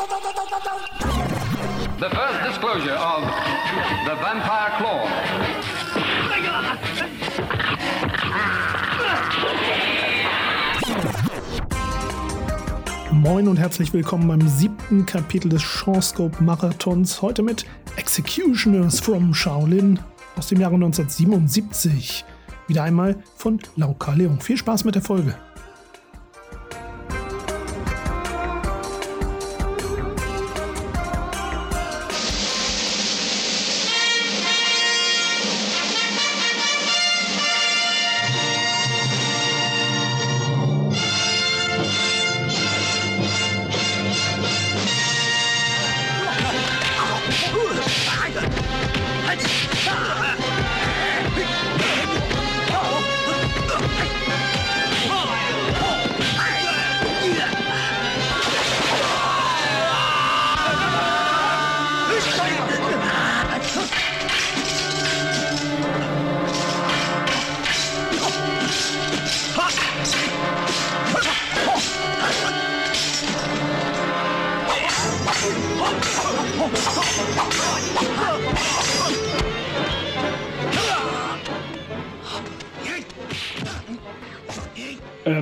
The first disclosure of the vampire claw. Moin und herzlich willkommen beim siebten Kapitel des Shawscope Marathons. Heute mit Executioners from Shaolin aus dem Jahre 1977. Wieder einmal von Lau Leung. Viel Spaß mit der Folge.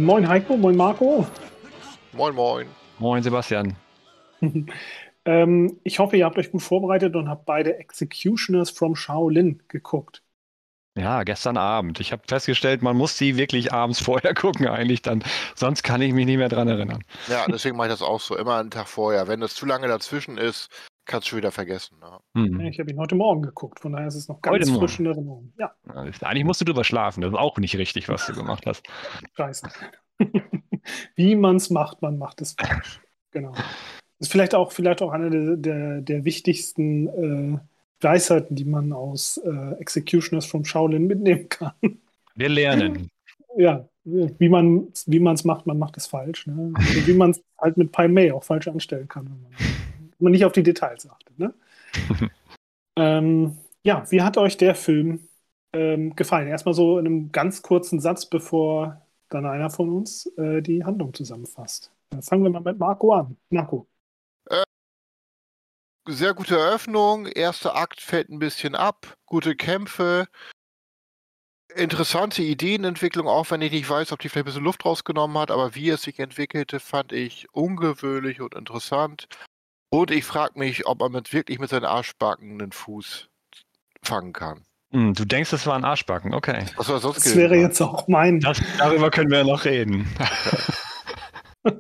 Moin Heiko, moin Marco. Moin, moin. Moin Sebastian. Ähm, ich hoffe, ihr habt euch gut vorbereitet und habt beide Executioners from Shaolin geguckt. Ja, gestern Abend. Ich habe festgestellt, man muss die wirklich abends vorher gucken, eigentlich dann. Sonst kann ich mich nicht mehr dran erinnern. Ja, deswegen mache ich das auch so, immer einen Tag vorher. Wenn das zu lange dazwischen ist, kannst du schon wieder vergessen. Ne? Hm. Ich habe ihn heute Morgen geguckt, von daher ist es noch ganz Heute Morgen? frisch in Erinnerung. Ja, Eigentlich musst du drüber schlafen. Das ist auch nicht richtig, was du gemacht hast. scheiße. Wie man es macht, man macht es falsch. Genau. Das ist vielleicht auch, vielleicht auch eine der, der, der wichtigsten äh, Weisheiten, die man aus äh, Executioners from Shaolin mitnehmen kann. Wir lernen. Ja, wie man wie man es macht, man macht es falsch. Ne? Also wie man es halt mit Pai Mei auch falsch anstellen kann, wenn man, man nicht auf die Details achtet. Ne? ähm, ja, wie hat euch der Film ähm, gefallen? Erstmal so in einem ganz kurzen Satz, bevor dann einer von uns äh, die Handlung zusammenfasst. Dann fangen wir mal mit Marco an. Marco. Sehr gute Eröffnung. Erster Akt fällt ein bisschen ab. Gute Kämpfe. Interessante Ideenentwicklung, auch wenn ich nicht weiß, ob die vielleicht ein bisschen Luft rausgenommen hat, aber wie es sich entwickelte, fand ich ungewöhnlich und interessant. Und ich frage mich, ob man mit wirklich mit seinen Arschbacken einen Fuß fangen kann. Hm, du denkst, das war ein Arschbacken. Okay. Was soll sonst Das wäre sein? jetzt auch mein. Das, darüber können wir noch reden.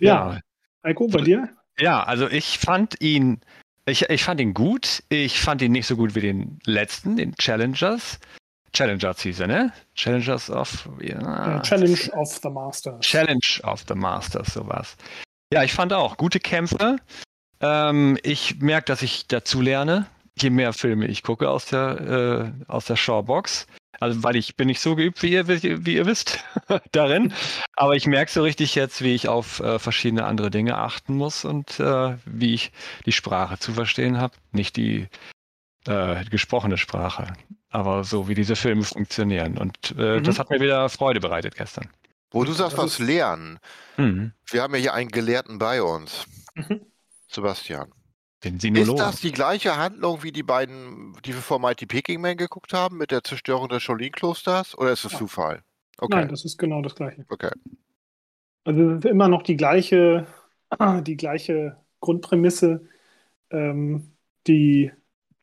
Ja, Heiko, bei dir? Ja, also ich fand ihn, ich, ich fand ihn gut. Ich fand ihn nicht so gut wie den letzten, den Challengers. Challengers hieß er, ne? Challengers of ja, Äh, Challenge of the Masters. Challenge of the Masters, sowas. Ja, ich fand auch gute Kämpfe. Ähm, ich merke, dass ich dazu lerne, je mehr Filme ich gucke aus der, äh, aus der Shawbox. Also, weil ich bin nicht so geübt, wie ihr, wie, wie ihr wisst, darin. Aber ich merke so richtig jetzt, wie ich auf äh, verschiedene andere Dinge achten muss und äh, wie ich die Sprache zu verstehen habe. Nicht die äh, gesprochene Sprache, aber so wie diese Filme funktionieren. Und äh, Mhm. das hat mir wieder Freude bereitet gestern. Wo du sagst, was ist- lernen. Mhm. Wir haben ja hier einen Gelehrten bei uns. Mhm. Sebastian. Den Ist Sinologen. das die gleiche Handlung wie die beiden, die wir vor Mighty Peking Man geguckt haben, mit der Zerstörung des Shaolin-Klosters? Oder ist es Ja. Zufall? Okay, Nein, das ist genau das Gleiche. okay. Also ist immer noch die gleiche, die gleiche Grundprämisse. Ähm, die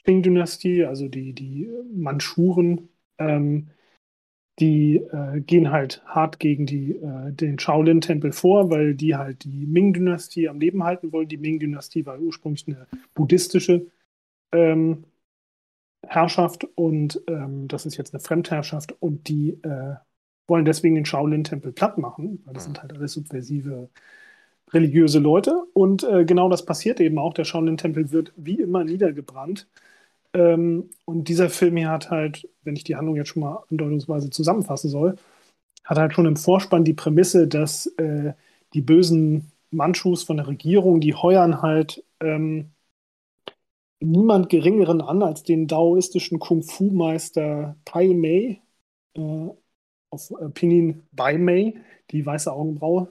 Qing-Dynastie, also die, die Mandschuren, ähm, die äh, gehen halt hart gegen die, äh, den Shaolin-Tempel vor, weil die halt die Ming-Dynastie am Leben halten wollen. Die Ming-Dynastie war ursprünglich eine buddhistische ähm, Herrschaft und ähm, das ist jetzt eine Fremdherrschaft und die äh, wollen deswegen den Shaolin-Tempel platt machen, weil das sind halt alles subversive religiöse Leute. Und äh, genau das passiert eben auch. Der Shaolin-Tempel wird wie immer niedergebrannt. Ähm, und dieser Film hier hat halt, wenn ich die Handlung jetzt schon mal andeutungsweise zusammenfassen soll, hat halt schon im Vorspann die Prämisse, dass äh, die bösen Mandschus von der Regierung, die heuern halt ähm, niemand Geringeren an als den daoistischen Kung-Fu-Meister Pai Mei, äh, auf äh, Pinyin Bai Mei, die weiße Augenbraue.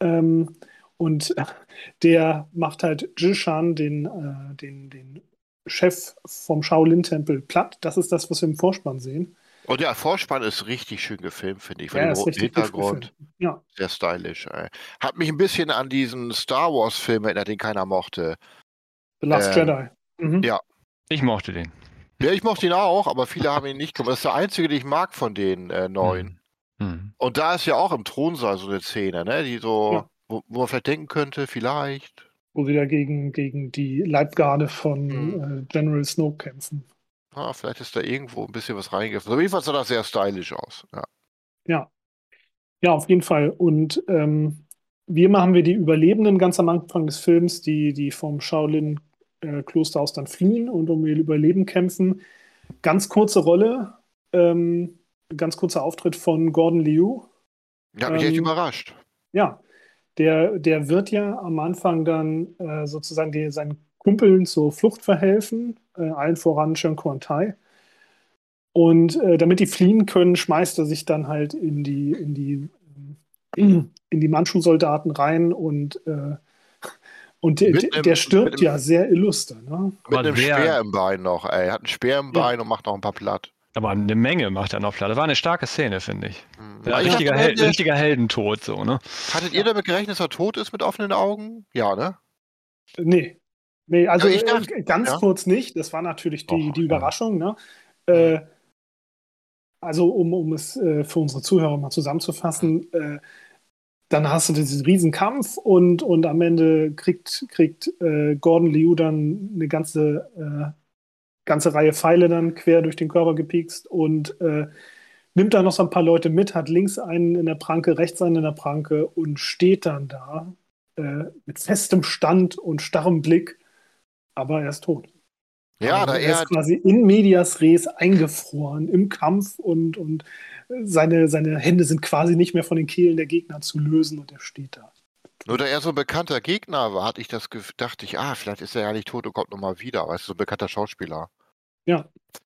Ähm, und der macht halt Jishan, den, äh, den, den Chef vom Shaolin-Tempel, platt. Das ist das, was wir im Vorspann sehen. Und der Vorspann ist richtig schön gefilmt, finde ich. Von Ja, dem roten Hintergrund. Ja, Sehr stylisch. Ey. Hat mich ein bisschen an diesen Star Wars-Film erinnert, den keiner mochte. The Last Ähm, Jedi. Mhm. ja. Ich mochte den. Ja, ich mochte ihn auch, aber viele haben ihn nicht gemacht. Das ist der einzige, den ich mag von den äh, neuen. Hm. Und da ist ja auch im Thronsaal so eine Szene, ne? Die so, Ja. wo, wo man vielleicht denken könnte, vielleicht. Wo sie da gegen, gegen die Leibgarde von Mhm. äh, General Snoke kämpfen. Ah, vielleicht ist da irgendwo ein bisschen was reingegriffen. Auf jeden Fall sah das sehr stylisch aus. Ja. Ja. Ja, auf jeden Fall. Und ähm, wie immer haben wir die Überlebenden ganz am Anfang des Films, die, die vom Shaolin-Kloster aus dann fliehen und um ihr Überleben kämpfen. Ganz kurze Rolle, ähm, ganz kurzer Auftritt von Gordon Liu. Ja, mich echt Ähm, überrascht. Ja, der, der wird ja am Anfang dann äh, sozusagen die, seinen Kumpeln zur Flucht verhelfen, äh, allen voran Chen Kuan Tai. Und äh, damit die fliehen können, schmeißt er sich dann halt in die, in die, in die Mandschu-Soldaten rein und, äh, und der, einem- der stirbt einem- ja sehr illustre. Ne? Mit einem Speer im Bein noch, ey. Hat einen Speer im Ja. Bein und macht noch ein paar platt. Aber eine Menge macht er noch platt. Das war eine starke Szene, finde ich. Ja, Ich richtiger, dachte, Hel richtiger Heldentod, so, ne? Hattet ihr damit gerechnet, dass er tot ist mit offenen Augen? Ja, ne? Nee. Nee, also Ja, ich dachte- äh, ganz ja. kurz nicht. Das war natürlich die, Doch, die ja. Überraschung. Ne? Äh, also, um, um es äh, für unsere Zuhörer mal zusammenzufassen, äh, dann hast du diesen Riesenkampf und, und am Ende kriegt, kriegt äh, Gordon Liu dann eine ganze, äh, ganze Reihe Pfeile dann quer durch den Körper gepikst und äh, nimmt da noch so ein paar Leute mit, hat links einen in der Pranke, rechts einen in der Pranke und steht dann da äh, mit festem Stand und starrem Blick, aber er ist tot. Ja, Also da er er ist quasi in medias res eingefroren im Kampf und, und seine, seine Hände sind quasi nicht mehr von den Kehlen der Gegner zu lösen und er steht da. Nur da er so ein bekannter Gegner war, hatte ich das dachte ich, ah, vielleicht ist er ja nicht tot und kommt nochmal wieder, weißt du, so ein bekannter Schauspieler.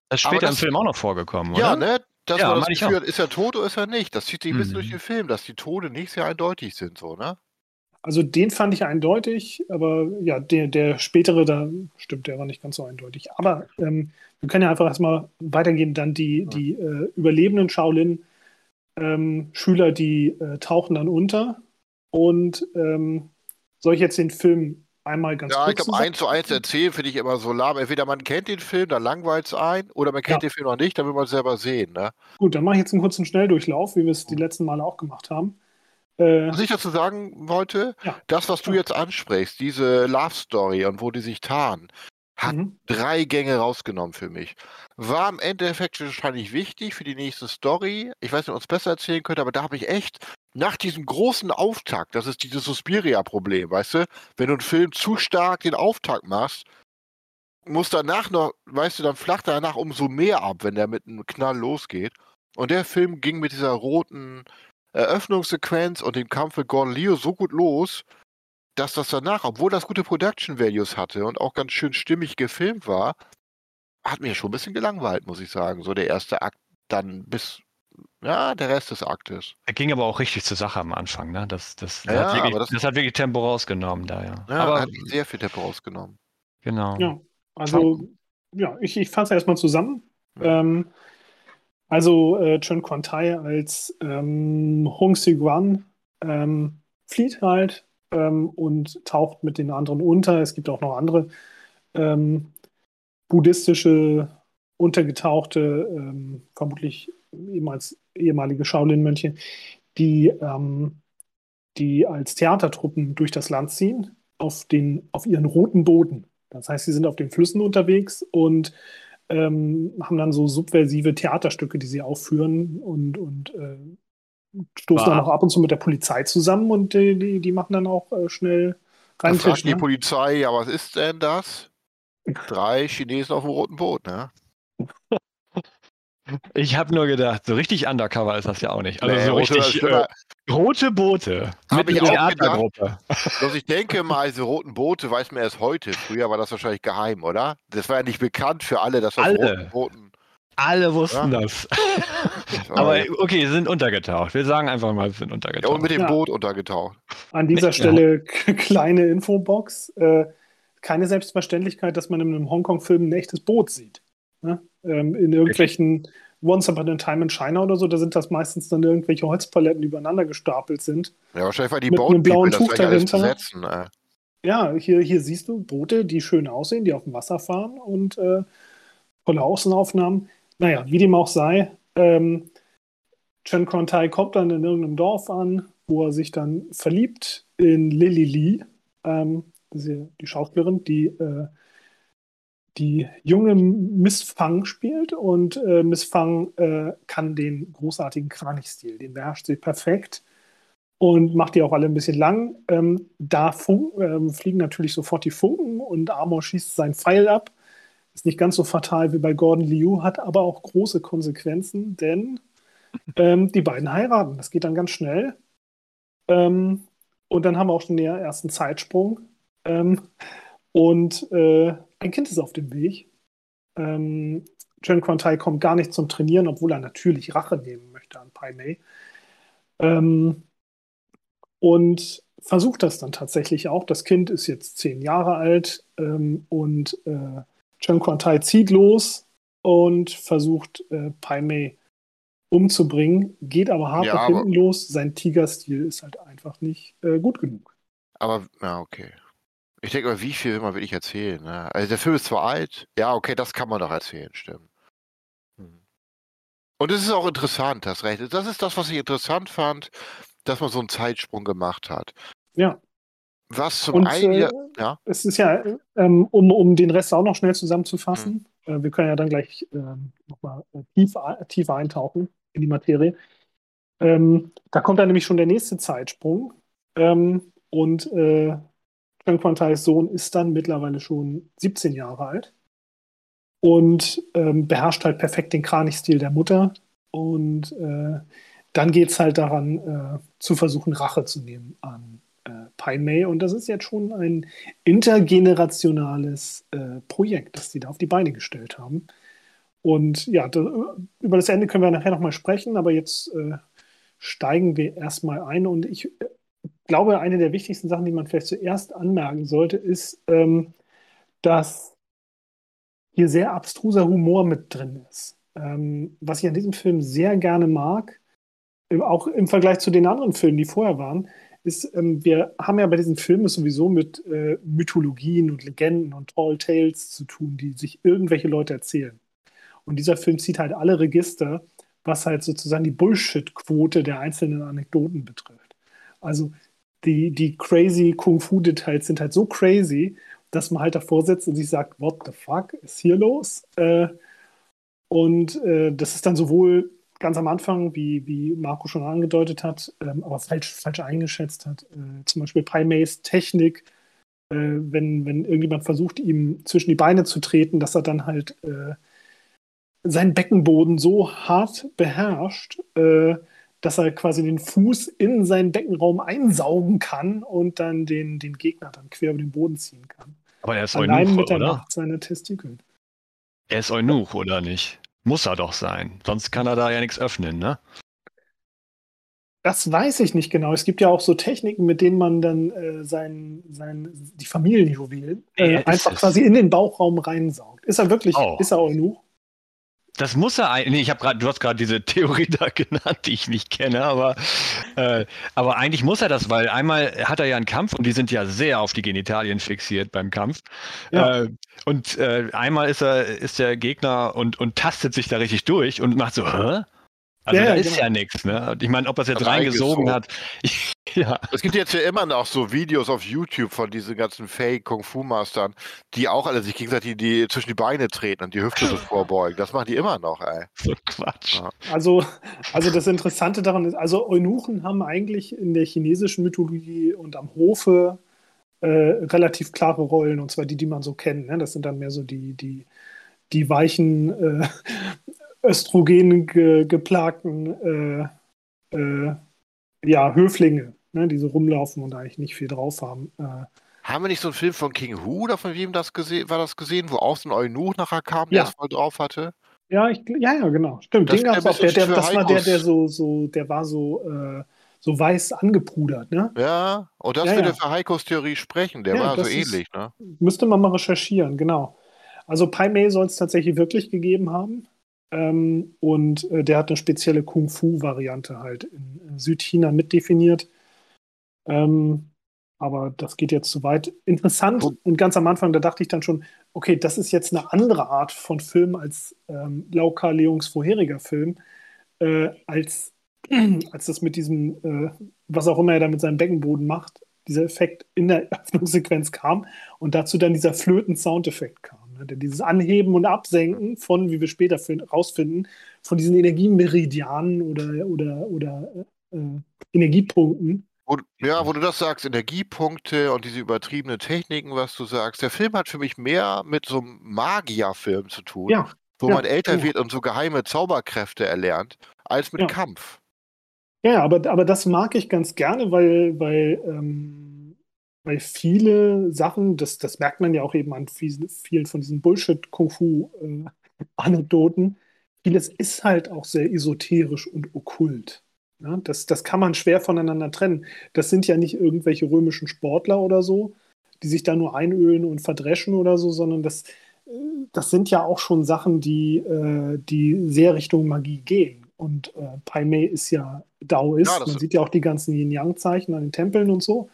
Das ist später im das- Film auch noch vorgekommen, oder? Ja, ne? Das Ja, war das Gefühl, ist er tot oder ist er nicht? Das zieht sich ein bisschen Mhm. durch den Film, dass die Tode nicht sehr eindeutig sind, so, ne? Also den fand ich eindeutig, aber ja, der, der spätere, da stimmt, der war nicht ganz so eindeutig. Aber ähm, wir können ja einfach erstmal weitergehen. Dann die, die äh, überlebenden Shaolin-Schüler, die äh, tauchen dann unter. Und ähm, soll ich jetzt den Film einmal ganz Ja, ich glaube, eins zu eins erzählen finde ich immer so lahm. Entweder man kennt den Film, dann langweilt es ein, oder man kennt Ja. den Film noch nicht, dann will man es selber sehen, ne? Gut, dann mache ich jetzt einen kurzen Schnelldurchlauf, wie wir es die letzten Male auch gemacht haben. Äh, Was ich dazu sagen wollte, Ja. das, was du jetzt ansprichst, diese Love Story und wo die sich tarnen, hat mhm. drei Gänge rausgenommen für mich. War im Endeffekt wahrscheinlich wichtig für die nächste Story. Ich weiß nicht, ob uns besser erzählen könnte, aber da habe ich echt nach diesem großen Auftakt, das ist dieses Suspiria-Problem, weißt du, wenn du einen Film zu stark den Auftakt machst, muss danach noch, weißt du, dann flacht danach umso mehr ab, wenn der mit einem Knall losgeht. Und der Film ging mit dieser roten Eröffnungssequenz und dem Kampf mit Gordon Leo so gut los, dass das danach, obwohl das gute Production Values hatte und auch ganz schön stimmig gefilmt war, hat mir schon ein bisschen gelangweilt, muss ich sagen. So der erste Akt dann bis, ja, der Rest des Aktes. Er ging aber auch richtig zur Sache am Anfang, ne? Das, das, Ja, hat, wirklich, das, das- hat wirklich Tempo rausgenommen da, ja. Ja, aber hat sehr viel Tempo rausgenommen. genau. Ja, also, ja, ich, ich fasse erstmal zusammen. Ähm, also, äh, Chen Quan Tai als ähm, Hong Si-Guan ähm, flieht halt ähm, und taucht mit den anderen unter. Es gibt auch noch andere ähm, buddhistische, untergetauchte, ähm, vermutlich ehemals ehemalige Shaolin-Mönche, die, ähm, die als Theatertruppen durch das Land ziehen, auf, den, auf ihren roten Boden. Das heißt, sie sind auf den Flüssen unterwegs und ähm, haben dann so subversive Theaterstücke, die sie aufführen und, und äh, stoßen War- dann auch ab und zu mit der Polizei zusammen und die, die, die machen dann auch äh, schnell rein Tisch. die Ne? Polizei, ja, was ist denn das? Drei Chinesen auf dem roten Boot, ne? Ich habe nur gedacht, so richtig undercover ist das ja auch nicht. Also Nee, so rote- richtig äh, rote Boote Hab mit ich Theatergruppe. Also ich denke mal, diese roten Boote weiß man erst heute. Früher war das wahrscheinlich geheim, oder? Das war ja nicht bekannt für alle, dass das Alle. roten Booten. Alle wussten Ja. das. Aber okay, sie sind untergetaucht. Wir sagen einfach mal, sie sind ja, untergetaucht. und mit dem Ja. Boot untergetaucht. An dieser Ja. Stelle k- kleine Infobox. Äh, keine Selbstverständlichkeit, dass man in einem Hongkong-Film ein echtes Boot sieht. Ne? Ähm, in irgendwelchen Once Upon a Time in China oder so, da sind das meistens dann irgendwelche Holzpaletten, die übereinander gestapelt sind. Ja, wahrscheinlich war die Mit einem Boat blauen das Tuch ja alles dahinter. besetzen. Äh. Ja, hier, hier siehst du Boote, die schön aussehen, die auf dem Wasser fahren und äh, tolle Außenaufnahmen. Naja, wie dem auch sei, ähm, Chen Krontai kommt dann in irgendeinem Dorf an, wo er sich dann verliebt in Lily Lee, ähm, die Schauspielerin, die äh, die junge Miss Fang spielt und äh, Miss Fang äh, kann den großartigen Kranichstil, den beherrscht sie perfekt und macht die auch alle ein bisschen lang. Ähm, da fun ähm, fliegen natürlich sofort die Funken und Amor schießt seinen Pfeil ab. Ist nicht ganz so fatal wie bei Gordon Liu, hat aber auch große Konsequenzen, denn ähm, die beiden heiraten. Das geht dann ganz schnell. Ähm, und dann haben wir auch schon den ersten Zeitsprung. Ähm, und äh, ein Kind ist auf dem Weg. Ähm, Chen Quantai kommt gar nicht zum Trainieren, obwohl er natürlich Rache nehmen möchte an Pai Mei. Ähm, und versucht das dann tatsächlich auch. Das Kind ist jetzt zehn Jahre alt ähm, und äh, Chen Quantai zieht los und versucht äh, Pai Mei umzubringen, geht aber hart Ja, nach hinten los. Sein Tigerstil ist halt einfach nicht äh, gut genug. Aber, ja, okay. Ich denke mal, wie viel will man wirklich erzählen? Ne? Also der Film ist zwar alt, ja, okay, das kann man doch erzählen, stimmt. Hm. Und es ist auch interessant, hast recht. Das ist das, was ich interessant fand, dass man so einen Zeitsprung gemacht hat. Ja. Was zum Und einen, äh, ja, es ist ja, ähm, um, um den Rest auch noch schnell zusammenzufassen, äh, wir können ja dann gleich ähm, nochmal äh, tief, tiefer eintauchen in die Materie. Ähm, da kommt dann nämlich schon der nächste Zeitsprung. Ähm, und äh, Chen Quantais Sohn ist dann mittlerweile schon 17 Jahre alt und ähm, beherrscht halt perfekt den Kranichstil der Mutter. Und äh, dann geht es halt daran, äh, zu versuchen, Rache zu nehmen an äh, Mei. Und das ist jetzt schon ein intergenerationales äh, Projekt, das sie da auf die Beine gestellt haben. Und ja, da, über das Ende können wir nachher nochmal sprechen, aber jetzt äh, steigen wir erstmal ein. Und ich äh, glaube, eine der wichtigsten Sachen, die man vielleicht zuerst anmerken sollte, ist, ähm, dass hier sehr abstruser Humor mit drin ist. Ähm, was ich an diesem Film sehr gerne mag, im- auch im Vergleich zu den anderen Filmen, die vorher waren, ist, ähm, wir haben ja bei diesen Filmen sowieso mit äh, Mythologien und Legenden und Tall Tales zu tun, die sich irgendwelche Leute erzählen. Und dieser Film zieht halt alle Register, was halt sozusagen die Bullshit-Quote der einzelnen Anekdoten betrifft. Also die, die crazy Kung-Fu-Details sind halt so crazy, dass man halt davor sitzt und sich sagt, what the fuck ist hier los? Äh, und äh, das ist dann sowohl ganz am Anfang, wie, wie Marco schon angedeutet hat, ähm, aber falsch, falsch eingeschätzt hat. Äh, zum Beispiel Pai Meis Technik, äh, wenn, wenn irgendjemand versucht, ihm zwischen die Beine zu treten, dass er dann halt äh, seinen Beckenboden so hart beherrscht, äh, dass er quasi den Fuß in seinen Beckenraum einsaugen kann und dann den, den Gegner dann quer über den Boden ziehen kann. Aber er ist Allein Eunuch, mit der oder? Macht seiner Testikel. Er ist Eunuch, oder nicht? Muss er doch sein. Sonst kann er da ja nichts öffnen, ne? Das weiß ich nicht genau. Es gibt ja auch so Techniken, mit denen man dann äh, sein, sein, die Familienjuwelen äh, einfach quasi in den Bauchraum reinsaugt. Ist er wirklich, Oh. ist er Eunuch? Das muss er eigentlich. Nee, ich habe gerade, du hast gerade diese Theorie da genannt, die ich nicht kenne, aber, äh, aber eigentlich muss er das, weil einmal hat er ja einen Kampf und die sind ja sehr auf die Genitalien fixiert beim Kampf. Ja. Äh, und äh, einmal ist er, ist der Gegner und, und tastet sich da richtig durch und macht so, hä? Also Ja, da ja, ist genau. ja nichts, ne? Und Ich meine, ob er es jetzt Also reingesogen so. hat. ja. Es gibt jetzt ja immer noch so Videos auf YouTube von diesen ganzen Fake-Kung-Fu-Mastern, die auch alle sich gegenseitig die, zwischen die Beine treten und die Hüfte so vorbeugen. Das machen die immer noch, ey. So Quatsch. Ja. Also, also das Interessante daran ist, also Eunuchen haben eigentlich in der chinesischen Mythologie und am Hofe äh, relativ klare Rollen, und zwar die, die man so kennt. Ne? Das sind dann mehr so die, die, die weichen, äh, östrogen ge geplagten äh, äh, ja, Höflinge, ne? die so rumlaufen und eigentlich nicht viel drauf haben. Äh, Haben wir nicht so einen Film von King Hu oder von wem das gesehen, war das gesehen, wo auch so ein Eunuch nachher kam, der Ja. es voll drauf hatte? Ja, ich, ja, ja, genau. Stimmt, Das den auch. Der, der, das war der, der so, so, der war so, äh, so weiß angepudert, ne? Ja, und das Ja, würde ja. für Heikos Theorie sprechen. Der Ja, war so das ist- ähnlich, ne? Müsste man mal recherchieren, genau. Also Pai Mei soll es tatsächlich wirklich gegeben haben. Ähm, und äh, der hat eine spezielle Kung-Fu-Variante halt in, in Südchina mitdefiniert. Ähm, aber das geht jetzt zu weit. Interessant und ganz am Anfang, da dachte ich dann schon, okay, das ist jetzt eine andere Art von Film als ähm, Lau Ka Leungs vorheriger Film, äh, als, als das mit diesem, äh, was auch immer er da mit seinem Beckenboden macht, dieser Effekt in der Öffnungssequenz kam und dazu dann dieser Flöten-Soundeffekt kam. Ne? Dieses Anheben und Absenken von, wie wir später fin- rausfinden, von diesen Energiemeridianen oder, oder, oder äh, Energiepunkten. Wo, ja, wo du das sagst, Energiepunkte und diese übertriebenen Techniken, was du sagst. Der Film hat für mich mehr mit so einem Magierfilm zu tun, Ja, wo ja, man älter genau. wird und so geheime Zauberkräfte erlernt, als mit Ja. Kampf. Ja, aber, aber das mag ich ganz gerne, weil, weil, ähm, weil viele Sachen, das, das merkt man ja auch eben an viel- vielen von diesen Bullshit-Kung-Fu-Anekdoten, vieles ist halt auch sehr esoterisch und okkult. Ja, das, das kann man schwer voneinander trennen. Das sind ja nicht irgendwelche römischen Sportler oder so, die sich da nur einölen und verdreschen oder so, sondern das, äh, das sind ja auch schon Sachen, die, äh, die sehr Richtung Magie gehen. Und äh, Pai Mei ist ja Daoist. Ja, Man sieht ja auch die ganzen Yin-Yang-Zeichen an den Tempeln und so.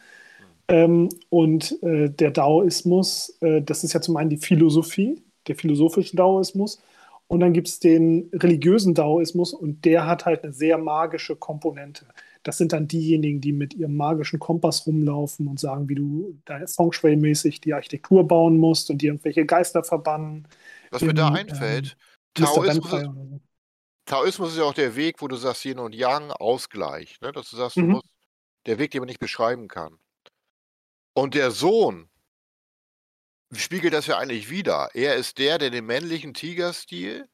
Ähm, und äh, der Daoismus, äh, das ist ja zum einen die Philosophie, der philosophische Daoismus. Und dann gibt es den religiösen Daoismus und der hat halt eine sehr magische Komponente. Das sind dann diejenigen, die mit ihrem magischen Kompass rumlaufen und sagen, wie du da Feng Shui-mäßig die Architektur bauen musst und die irgendwelche Geister verbannen. Was mir da einfällt, Mr. Taoismus ist. Taoismus ist ja auch der Weg, wo du sagst Yin und Yang, Ausgleich. Ne? Dass du sagst, du Mhm. musst, der Weg, den man nicht beschreiben kann. Und der Sohn spiegelt das ja eigentlich wieder. Er ist der, der den männlichen Tigerstil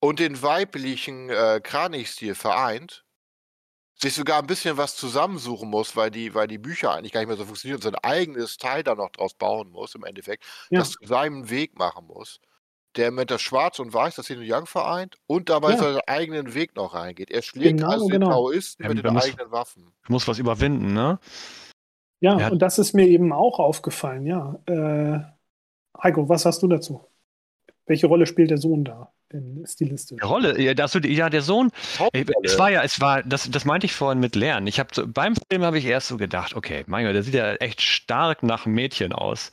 und den weiblichen äh, Kranichstil vereint, sich sogar ein bisschen was zusammensuchen muss, weil die, weil die Bücher eigentlich gar nicht mehr so funktionieren und sein eigenes Teil da noch draus bauen muss, im Endeffekt, Ja. das zu seinem Weg machen muss, der mit das Schwarz und Weiß, das Yin und Yang vereint und dabei Ja. seinen eigenen Weg noch reingeht. Er schlägt Genau, also den genau. Taoisten Ja, mit den muss- eigenen Waffen. Du musst was überwinden, ne? Ja, Ja. und das ist mir eben auch aufgefallen, ja. Äh, Heiko, was hast du dazu? Welche Rolle spielt der Sohn da stilistisch? Die Rolle, ja, das, ja, der Sohn, Es war ja, es war, das, das meinte ich vorhin mit Lernen. Ich habe so, beim Film habe ich erst so gedacht, okay, mein Gott, der sieht ja echt stark nach Mädchen aus.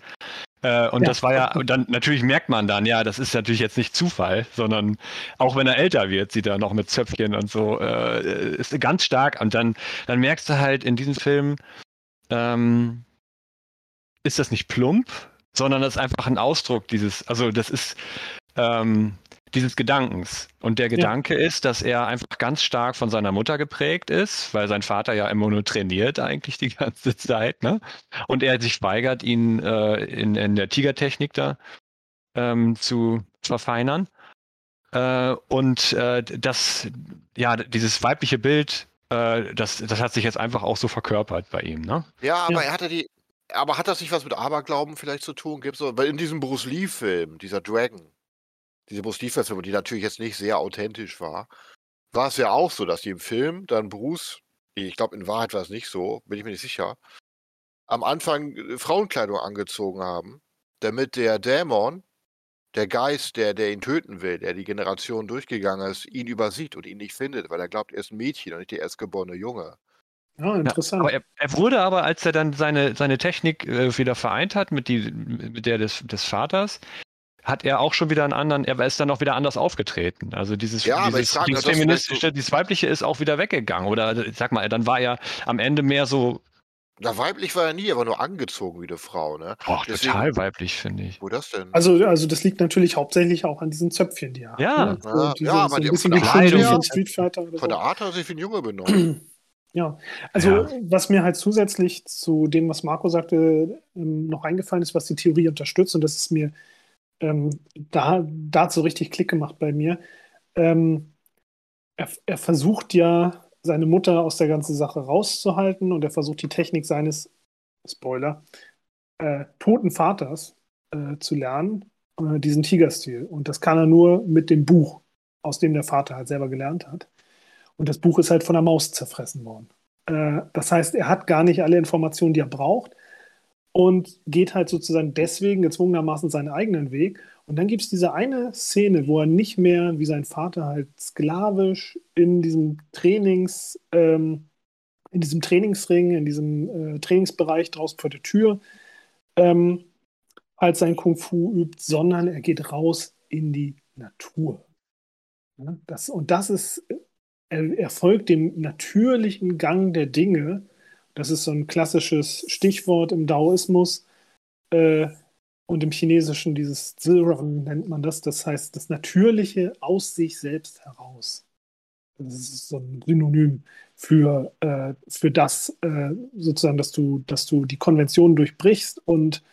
Äh, und Ja. das war ja, und dann natürlich merkt man dann, ja, das ist natürlich jetzt nicht Zufall, sondern auch wenn er älter wird, sieht er noch mit Zöpfchen und so, äh, ist ganz stark. Und dann, dann merkst du halt in diesem Film, ähm, ist das nicht plump, sondern das ist einfach ein Ausdruck dieses, also das ist ähm, dieses Gedankens. Und der Gedanke ist, dass er einfach ganz stark von seiner Mutter geprägt ist, weil sein Vater ja immer nur trainiert eigentlich die ganze Zeit, ne? Und er sich weigert, ihn äh, in, in der Tigertechnik da ähm, zu verfeinern. Äh, und äh, das, ja, dieses weibliche Bild, äh, das, das hat sich jetzt einfach auch so verkörpert bei ihm, ne? Ja, aber Ja. er hatte die. Aber hat das nicht was mit Aberglauben vielleicht zu tun? Gibt's so, weil in diesem Bruce Lee-Film, dieser Dragon, diese Bruce Lee-Film, die natürlich jetzt nicht sehr authentisch war, war es ja auch so, dass die im Film dann Bruce, ich glaube in Wahrheit war es nicht so, bin ich mir nicht sicher, am Anfang Frauenkleidung angezogen haben, damit der Dämon, der Geist, der, der ihn töten will, der die Generation durchgegangen ist, ihn übersieht und ihn nicht findet, weil er glaubt, er ist ein Mädchen und nicht der erstgeborene Junge. Ja, interessant. Aber er, er wurde aber, als er dann seine, seine Technik äh, wieder vereint hat mit, die, mit der des, des Vaters, hat er auch schon wieder einen anderen, er ist dann auch wieder anders aufgetreten. Also dieses, Ja, dieses, dieses feministische, dieses weibliche ist auch wieder weggegangen. Oder ich sag mal, dann war er am Ende mehr so, Na, weiblich war er nie, er war nur angezogen wie eine Frau, ne? boah, Deswegen- total weiblich, finde ich. Wo das denn? Also, also das liegt natürlich hauptsächlich auch an diesen Zöpfchen, die er hat. Ja. ne? Ja, so, diese, ja, aber so ein die- bisschen von der Kleidung- von Street Fighter oder Von der. Art hat er sich wie ein Junge benommen. Ja, also Ja. was mir halt zusätzlich zu dem, was Marco sagte, ähm, noch eingefallen ist, was die Theorie unterstützt, und das ist mir ähm, da, da hat so richtig Klick gemacht bei mir. Ähm, er, er versucht ja, seine Mutter aus der ganzen Sache rauszuhalten und er versucht die Technik seines, Spoiler, äh, toten Vaters äh, zu lernen, äh, diesen Tigerstil. Und das kann er nur mit dem Buch, aus dem der Vater halt selber gelernt hat. Und das Buch ist halt von der Maus zerfressen worden. Äh, das heißt, er hat gar nicht alle Informationen, die er braucht und geht halt sozusagen deswegen gezwungenermaßen seinen eigenen Weg. Und dann gibt es diese eine Szene, wo er nicht mehr wie sein Vater halt sklavisch in diesem Trainings, ähm, in diesem Trainingsring, in diesem äh, Trainingsbereich draußen vor der Tür ähm, halt sein Kung Fu übt, sondern er geht raus in die Natur. Ja, das, und das ist, er, er folgt dem natürlichen Gang der Dinge das ist so ein klassisches Stichwort im Daoismus äh, und im Chinesischen dieses Zilrong nennt man das. Das heißt, das Natürliche aus sich selbst heraus. Das ist so ein Synonym für, äh, für das, äh, sozusagen, dass du, dass du die Konvention durchbrichst und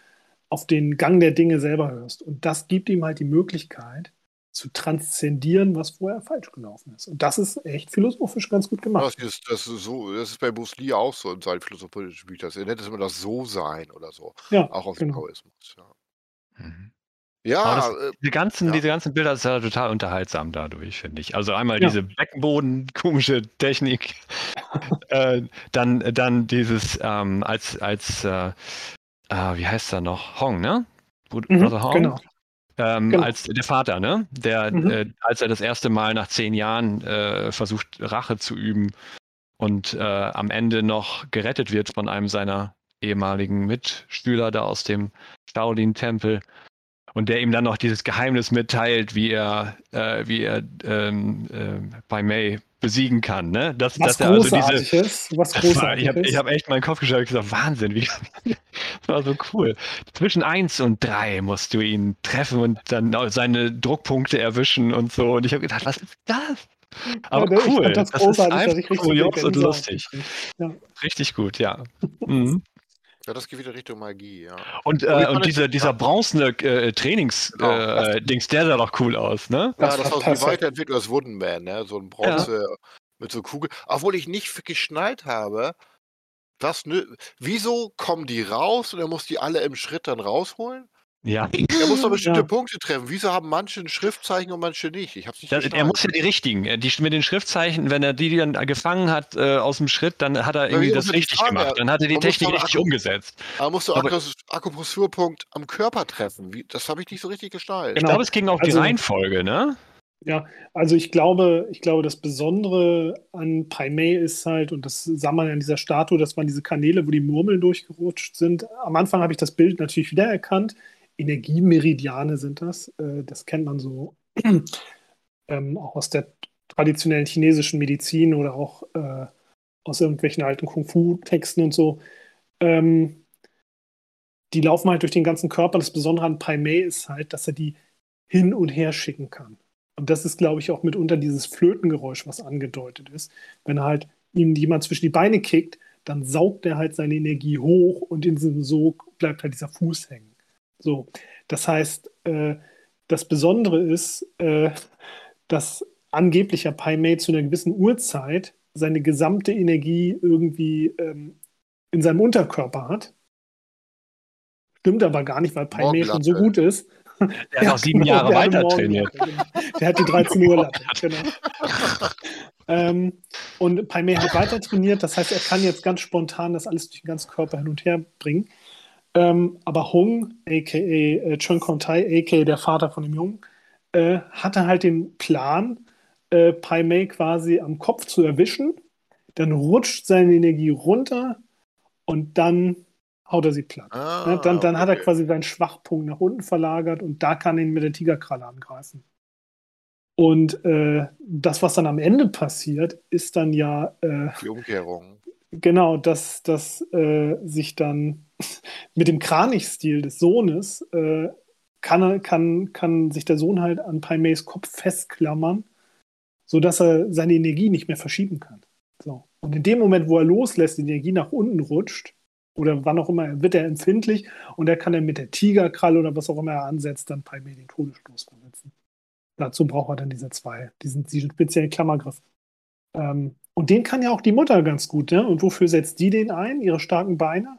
auf den Gang der Dinge selber hörst. Und das gibt ihm halt die Möglichkeit, zu transzendieren, was vorher falsch gelaufen ist. Und das ist echt philosophisch ganz gut gemacht. Das ist, das ist, so, das ist bei Bruce Lee auch so in seinen philosophischen Büchern. Er nennt es immer das So-Sein oder so. Ja, auch aus genau. dem Taoismus. Ja, Mhm. ja Aber äh, Diese ganzen, ja. diese ganzen Bilder sind ja total unterhaltsam dadurch, finde ich. Also einmal Ja. diese Beckenboden, komische Technik, äh, dann, dann dieses ähm, als, als äh, äh, wie heißt er noch? Hong, ne? Mhm, Brother Hong? genau. Ähm, Genau. Als der Vater, ne? Der, Mhm. äh, als er das erste Mal nach zehn Jahren äh, versucht, Rache zu üben und am Ende noch gerettet wird von einem seiner ehemaligen Mitschüler da aus dem Shaolin-Tempel und der ihm dann noch dieses Geheimnis mitteilt, wie er, äh, wie er ähm, äh, bei May besiegen kann, ne? Dass, Was dass er also großartig diese, ist. Was das war, großartig ich habe ist. ich hab echt meinen Kopf geschüttelt und gesagt, Wahnsinn, wie, das war so cool. Zwischen eins und drei musst du ihn treffen und dann seine Druckpunkte erwischen und so. Und ich habe gedacht, was ist das? Aber Ja, cool, das das ist großartig, einfach kurios und lustig. gekriegt. Richtig gut, ja. Mhm. Ja, das geht wieder Richtung Magie, ja. Und, äh, und ich- dieser, dieser bronzene äh, Trainings-Dings, Genau. äh, der sah doch cool aus, ne? Das ja, das war war so die. Weiterentwicklung des Wooden Man, ne? So ein Bronze mit so Kugel. Obwohl ich nicht geschnallt habe, was, wieso kommen die raus und er muss die alle im Schritt dann rausholen? Ja. Er muss doch bestimmte Ja. Punkte treffen. Wieso haben manche ein Schriftzeichen und manche nicht? Ich hab's nicht Das, er muss ja die richtigen, äh, die mit den Schriftzeichen, wenn er die dann gefangen hat äh, aus dem Schritt, dann hat er irgendwie wie das die richtig Frage- gemacht. Dann hat er die Technik richtig Akku- umgesetzt. Aber musst du Akupressurpunkt am Körper treffen. Wie, das habe ich nicht so richtig gestaltet. Ich Genau. glaube, es ging auf die Also- Reihenfolge, ne? Ja, also ich glaube, ich glaube, das Besondere an Pai Mei ist halt, und das sah man an dieser Statue, das waren diese Kanäle, wo die Murmeln durchgerutscht sind. Am Anfang habe ich das Bild natürlich wiedererkannt. Energiemeridiane sind das. Äh, das kennt man so ähm, auch aus der traditionellen chinesischen Medizin oder auch äh, aus irgendwelchen alten Kung-Fu-Texten und so. Ähm, die laufen halt durch den ganzen Körper. Das Besondere an Pai Mei ist halt, dass er die hin und her schicken kann. Und das ist, glaube ich, auch mitunter dieses Flötengeräusch, was angedeutet ist. Wenn er halt ihm jemand zwischen die Beine kickt, dann saugt er halt seine Energie hoch und in diesem Sog bleibt halt dieser Fuß hängen. So, das heißt, äh, das Besondere ist, äh, dass angeblicher Pai Mei zu einer gewissen Uhrzeit seine gesamte Energie irgendwie ähm, in seinem Unterkörper hat. Stimmt aber gar nicht, weil Pai Mei schon so gut ist. Der hat noch sieben genau, Jahre weiter trainiert. genau. Der hat die 13 Uhr Latte. Genau. ähm, und Pai Mei hat weiter trainiert, das heißt, er kann jetzt ganz spontan das alles durch den ganzen Körper hin und her bringen. Ähm, aber Hung, a.k.a. Äh, Chun Kong Tai, a.k.a. der Vater von dem Jungen, äh, hatte halt den Plan, äh, Pai Mei quasi am Kopf zu erwischen. Dann rutscht seine Energie runter und dann haut er sie platt. Ah, Ne, dann dann hat er quasi seinen Schwachpunkt nach unten verlagert und da kann er ihn mit der Tigerkralle angreifen. Und äh, das, was dann am Ende passiert, ist dann ja äh, Die Umkehrung. Genau, dass, dass äh, sich dann mit dem Kranichstil des Sohnes äh, kann, kann, kann sich der Sohn halt an Pai Meis Kopf festklammern, sodass er seine Energie nicht mehr verschieben kann. So. Und in dem Moment, wo er loslässt, die Energie nach unten rutscht, oder wann auch immer, wird er empfindlich und er kann dann mit der Tigerkralle oder was auch immer er ansetzt, dann Pai Mei den Todesstoß versetzen. Dazu braucht er dann diese zwei, diesen, diesen speziellen Klammergriff. Ähm, und den kann ja auch die Mutter ganz gut, ne? Und wofür setzt die den ein? Ihre starken Beine?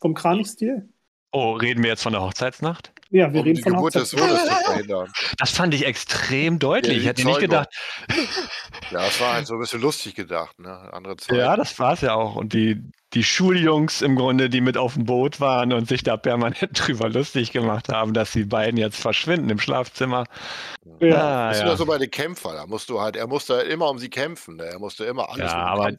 Vom Kranichstil? Oh, reden wir jetzt von der Hochzeitsnacht? Ja, wir um reden die von Geburt des Hochzeitsfilmen. Sohnes zu verhindern. Das fand ich extrem deutlich. Ja, ich hätte nicht gedacht. Ja, es war halt so ein bisschen lustig gedacht, ne? Andere Zeit. Ja, das war es ja auch. Und die, die Schuljungs im Grunde, die mit auf dem Boot waren und sich da permanent drüber lustig gemacht haben, dass die beiden jetzt verschwinden im Schlafzimmer. Ja. Ah, Das ist ja. so bei den Kämpfern. Da musst du halt, er musste immer um sie kämpfen. Ne? Er musste immer alles. Ja, um aber, Kampf-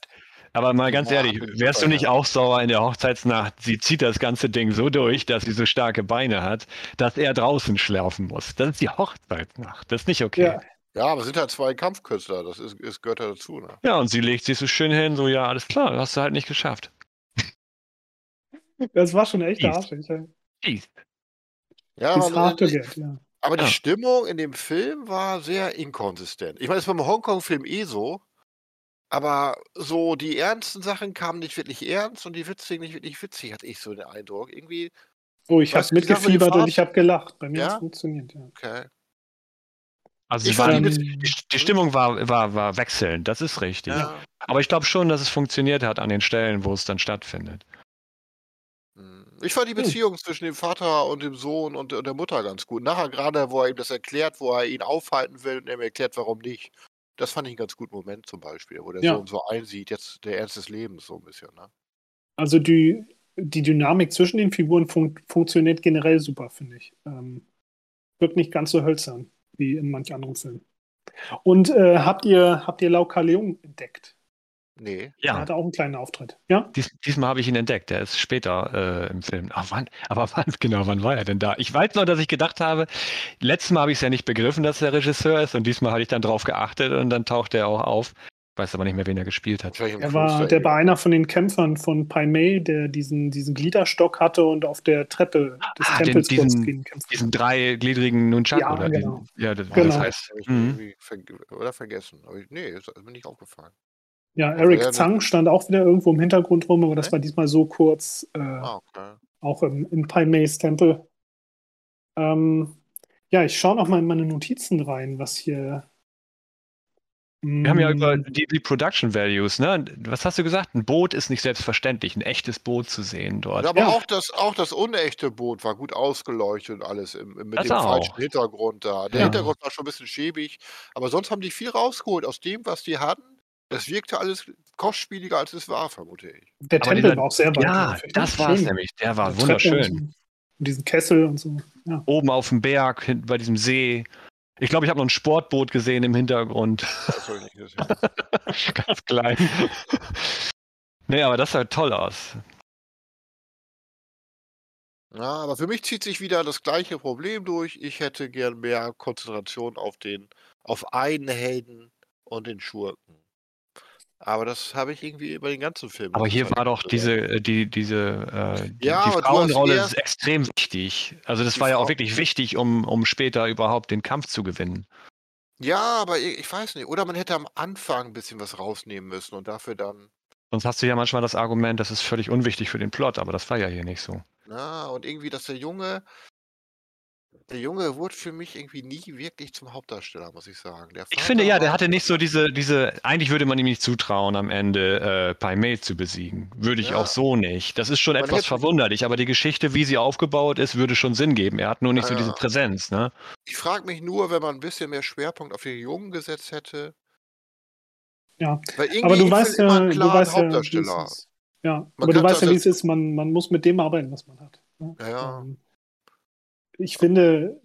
aber mal ganz Ja, ehrlich, wärst du nicht auch sauer in der Hochzeitsnacht? Sie zieht das ganze Ding so durch, dass sie so starke Beine hat, dass er draußen schlafen muss. Das ist die Hochzeitsnacht. Das ist nicht okay. Ja. Ja, aber es sind halt zwei Kampfkünstler. Das ist, ist, gehört ja dazu. Ne? Ja, und sie legt sich so schön hin, so, ja, alles klar, hast du halt nicht geschafft. Das war schon echt arschig. Ja. Jeez. Ja, Ist aber, hart to get, ja. aber die Ja. Stimmung in dem Film war sehr inkonsistent. Ich meine, das war beim Hongkong-Film eh so. Aber so die ernsten Sachen kamen nicht wirklich ernst und die witzigen nicht wirklich witzig, hatte ich so den Eindruck. Irgendwie, Oh, ich habe mitgefiebert und ich habe gelacht. Bei mir Ja? hat es funktioniert, ja. okay. Also Ich war, die, Ähm, die Stimmung war, war, war wechselnd, das ist richtig. Ja. Aber ich glaube schon, dass es funktioniert hat an den Stellen, wo es dann stattfindet. Hm. Ich fand die Hm. Beziehung zwischen dem Vater und dem Sohn und, und der Mutter ganz gut. Nachher gerade, wo er ihm das erklärt, wo er ihn aufhalten will und er ihm erklärt, warum nicht. Das fand ich einen ganz guten Moment zum Beispiel, wo der Ja. Sohn so einsieht, jetzt der Ernst des Lebens so ein bisschen. Ne? Also die, die Dynamik zwischen den Figuren fun funktioniert generell super, finde ich. Ähm, wirkt nicht ganz so hölzern wie in manch anderen Filmen. Und äh, habt ihr, habt ihr Lau Leung entdeckt? Nee. Er Ja, hatte auch einen kleinen Auftritt. Ja? dies, diesmal habe ich ihn entdeckt. Der ist später äh, im Film. Ach, wann, aber wann genau, wann war er denn da? Ich weiß noch, dass ich gedacht habe, letztes Mal habe ich es ja nicht begriffen, dass er Regisseur ist und diesmal hatte ich dann drauf geachtet und dann tauchte er auch auf. Ich weiß aber nicht mehr, wen er gespielt hat. Er war, der war einer von den Kämpfern von Pai Mei, der diesen, diesen Gliederstock hatte und auf der Treppe des Ah, den- Tempels kurz diesen- gegen kämpfte. Diesen dreigliedrigen Nunchak Ja, oder genau. diesen, ja, das, Genau. das heißt. Ich Mhm. irgendwie verge oder vergessen. Aber ich, nee, das ist mir nicht aufgefallen. Ja, Also Eric er- Zhang stand auch wieder irgendwo im Hintergrund rum, aber das war diesmal so kurz, äh, Ah, okay. auch im, im Pai Meis Tempel. Ähm, ja, ich schaue noch mal in meine Notizen rein, was hier. Wir haben ja Mm, über die, die Production Values, ne? Was hast du gesagt? Ein Boot ist nicht selbstverständlich, ein echtes Boot zu sehen dort. Ja, aber Ja. auch, das, auch das unechte Boot war gut ausgeleuchtet und alles im, im, mit Das dem auch. falschen Hintergrund da. Der Ja. Hintergrund war schon ein bisschen schäbig, aber sonst haben die viel rausgeholt aus dem, was die hatten. Das wirkte alles kostspieliger, als es war, vermute ich. Der Aber Tempel dieser- war auch sehr Ja, weitläufig, ne? das war es nämlich. Der war wunderschön. und diesen Kessel und so. Ja. Oben auf dem Berg, hinten bei diesem See. Ich glaube, ich habe noch ein Sportboot gesehen im Hintergrund. Das habe ich nicht gesehen. Ganz klein. nee, aber das sah toll aus. Ja, aber für mich zieht sich wieder das gleiche Problem durch. Ich hätte gern mehr Konzentration auf den, auf einen Helden und den Schurken. Aber das habe ich irgendwie bei den ganzen Filmen. Aber hier war doch diese, äh, die, diese, äh, die, Ja, die Frauenrolle ist extrem wichtig. Also das war ja auch wirklich wichtig, um, um später überhaupt den Kampf zu gewinnen. Ja, aber ich, ich weiß nicht. Oder man hätte am Anfang ein bisschen was rausnehmen müssen und dafür dann. Sonst hast du ja manchmal das Argument, das ist völlig unwichtig für den Plot, aber das war ja hier nicht so. Na, und irgendwie, dass der Junge. Der Junge wurde für mich irgendwie nie wirklich zum Hauptdarsteller, muss ich sagen. Der Ich finde ja, der hatte nicht so diese, diese, eigentlich würde man ihm nicht zutrauen, am Ende äh, Pai Mei zu besiegen. Würde ich Ja. auch so nicht. Das ist schon Man etwas verwunderlich, aber die Geschichte, wie sie aufgebaut ist, würde schon Sinn geben. Er hat nur nicht Ja, so diese ja. Präsenz, ne? Ich frage mich nur, wenn man ein bisschen mehr Schwerpunkt auf den Jungen gesetzt hätte. Ja, Weil irgendwie aber du ich weißt ja, du weißt ja, wie es Hauptdarsteller. ist. Ja, Man aber du weißt ja, wie es ist. Man, man muss mit dem arbeiten, was man hat. ne? Ja, ja. Ähm, Ich finde,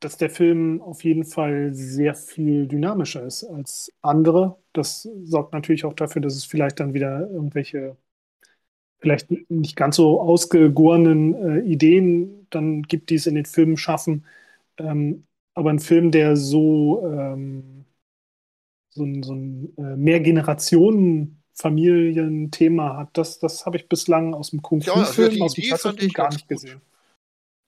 dass der Film auf jeden Fall sehr viel dynamischer ist als andere. Das sorgt natürlich auch dafür, dass es vielleicht dann wieder irgendwelche, vielleicht nicht ganz so ausgegorenen äh, Ideen dann gibt, die es in den Filmen schaffen. Ähm, aber ein Film, der so, ähm, so ein, so ein äh, Mehrgenerationen-Familienthema hat, das, das habe ich bislang aus dem Ja, also Kung-Fu-Film, die aus dem Klassischen gar nicht gut.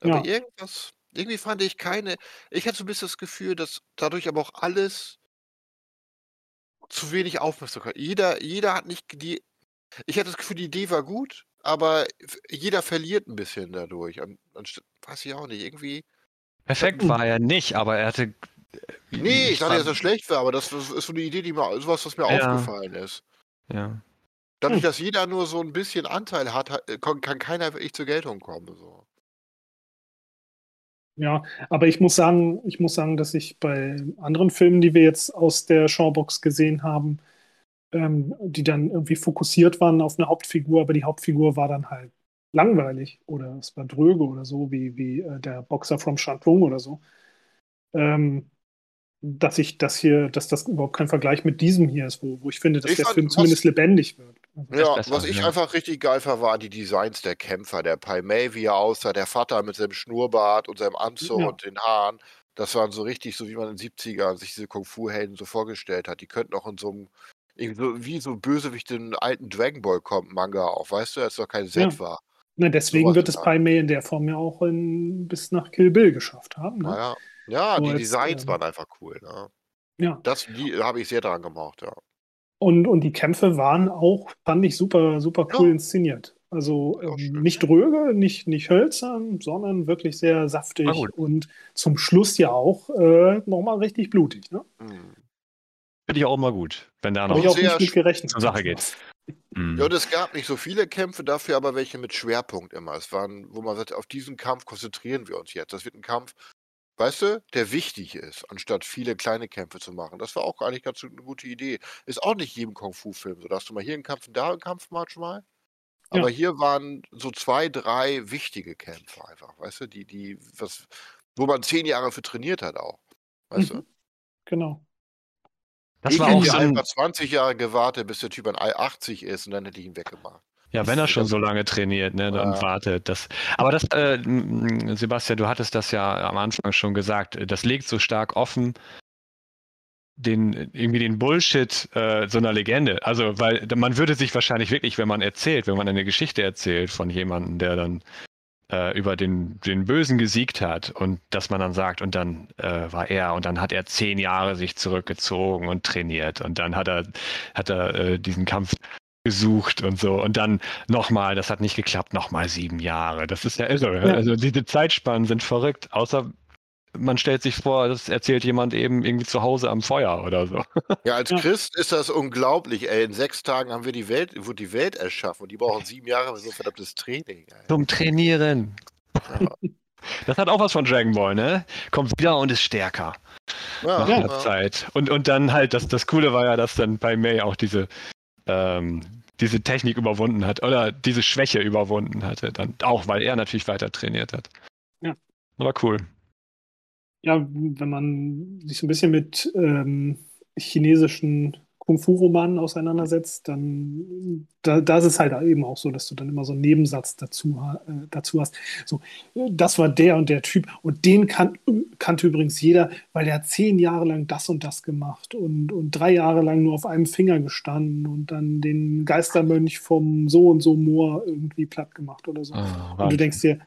Aber Ja. irgendwas, irgendwie fand ich keine. Ich hatte so ein bisschen das Gefühl, dass dadurch aber auch alles zu wenig Aufmerksamkeit. Jeder, jeder hat nicht die. Ich hatte das Gefühl, die Idee war gut, aber jeder verliert ein bisschen dadurch. An, anst- weiß ich auch nicht. Irgendwie. Perfekt war er nicht, aber er hatte. Nee, ich dachte, dass er schlecht war, aber das ist ist so eine Idee, die mir, sowas, was mir Ja. aufgefallen ist. Ja. Dadurch, Hm. dass jeder nur so ein bisschen Anteil hat, kann, kann keiner wirklich zur Geltung kommen. So. Ja, aber ich muss sagen, ich muss sagen, dass ich bei anderen Filmen, die wir jetzt aus der Shawbox gesehen haben, ähm, die dann irgendwie fokussiert waren auf eine Hauptfigur, aber die Hauptfigur war dann halt langweilig oder es war dröge oder so, wie, wie äh, der Boxer from Shantung oder so. Ähm, dass ich das hier, dass das überhaupt kein Vergleich mit diesem hier ist, wo, wo ich finde, dass Ich der fand, Film was- zumindest lebendig wird. Ja, besser, was ich ja. einfach richtig geil fand, waren die Designs der Kämpfer. Der Pai Mei, wie er aussah, der Vater mit seinem Schnurrbart und seinem Anzug Ja. und den Haaren. Das waren so richtig, so wie man in den 70ern sich diese Kung-Fu-Helden so vorgestellt hat. Die könnten auch in so einem, so, wie so Bösewicht in alten Dragon Ball kommt Manga auch, weißt du, als noch kein Set Ja. war. Na, deswegen Sowas wird es Pai Mei in der Form ja auch in, bis nach Kill Bill geschafft haben. Ne? Naja. Ja, So die als, Designs ähm, waren einfach cool. Ne? Ja. Das die habe ich sehr dran gemacht, ja. Und, und die Kämpfe waren auch, fand ich, super, super cool Ja. inszeniert. Also Ja, ähm, nicht dröge, nicht, nicht hölzern, sondern wirklich sehr saftig und zum Schluss ja auch äh, nochmal richtig blutig. Ne? Hm. Finde ich auch immer gut, wenn da noch ich auch sehr nicht mit gerechnet. zur Sache geht. Mhm. Ja, und es gab nicht so viele Kämpfe, dafür aber welche mit Schwerpunkt immer. Es waren, wo man sagt, auf diesen Kampf konzentrieren wir uns jetzt. Das wird ein Kampf, weißt du, der wichtig ist, anstatt viele kleine Kämpfe zu machen. Das war auch eigentlich ganz eine gute Idee. Ist auch nicht jedem Kung-Fu-Film so. Da hast du mal hier einen Kampf und da einen Kampf manchmal. Ja. Aber hier waren so zwei, drei wichtige Kämpfe einfach, weißt du, die, die, was, wo man zehn Jahre für trainiert hat auch. Weißt du? Mhm. Genau. Das ich war hätte auch hier so ein, einfach 20 Jahre gewartet, bis der Typ an 80 ist und dann hätte ich ihn weggemacht. Ja, wenn er schon so lange trainiert, ne, Ja. wartet. Das, aber das, äh, Sebastian, du hattest das ja am Anfang schon gesagt, das legt so stark offen den irgendwie den Bullshit äh, so einer Legende. Also, weil man würde sich wahrscheinlich wirklich, wenn man erzählt, wenn man eine Geschichte erzählt von jemandem, der dann äh, über den, den Bösen gesiegt hat und dass man dann sagt, und dann äh, war er und dann hat er zehn Jahre sich zurückgezogen und trainiert und dann hat er, hat er äh, diesen Kampf gesucht und so und dann nochmal, das hat nicht geklappt, nochmal sieben Jahre. Das ist ja irre. Ja. Also diese Zeitspannen sind verrückt, außer man stellt sich vor, das erzählt jemand eben irgendwie zu Hause am Feuer oder so. Ja, als Ja. Christ ist das unglaublich, ey. In sechs Tagen haben wir die Welt, wurde die Welt erschaffen und die brauchen sieben Jahre für so verdammtes Training, ey. Zum Trainieren. Ja. Das hat auch was von Dragon Ball, ne? Kommt wieder und ist stärker Ja, nach Ja. einer. Zeit. Und, und dann halt, das, das Coole war ja, dass dann bei May auch diese, ähm, diese Technik überwunden hat oder diese Schwäche überwunden hatte. Dann auch, weil er natürlich weiter trainiert hat. Ja. Aber cool. Ja, wenn man sich so ein bisschen mit ähm, chinesischen Kung-Fu-Romanen auseinandersetzt, dann da, da ist es halt eben auch so, dass du dann immer so einen Nebensatz dazu, äh, dazu hast. So, das war der und der Typ und den kan kannte übrigens jeder, weil der hat zehn Jahre lang das und das gemacht und, und drei Jahre lang nur auf einem Finger gestanden und dann den Geistermönch vom so und so Moor irgendwie platt gemacht oder so. Ah, Und du denkst dir,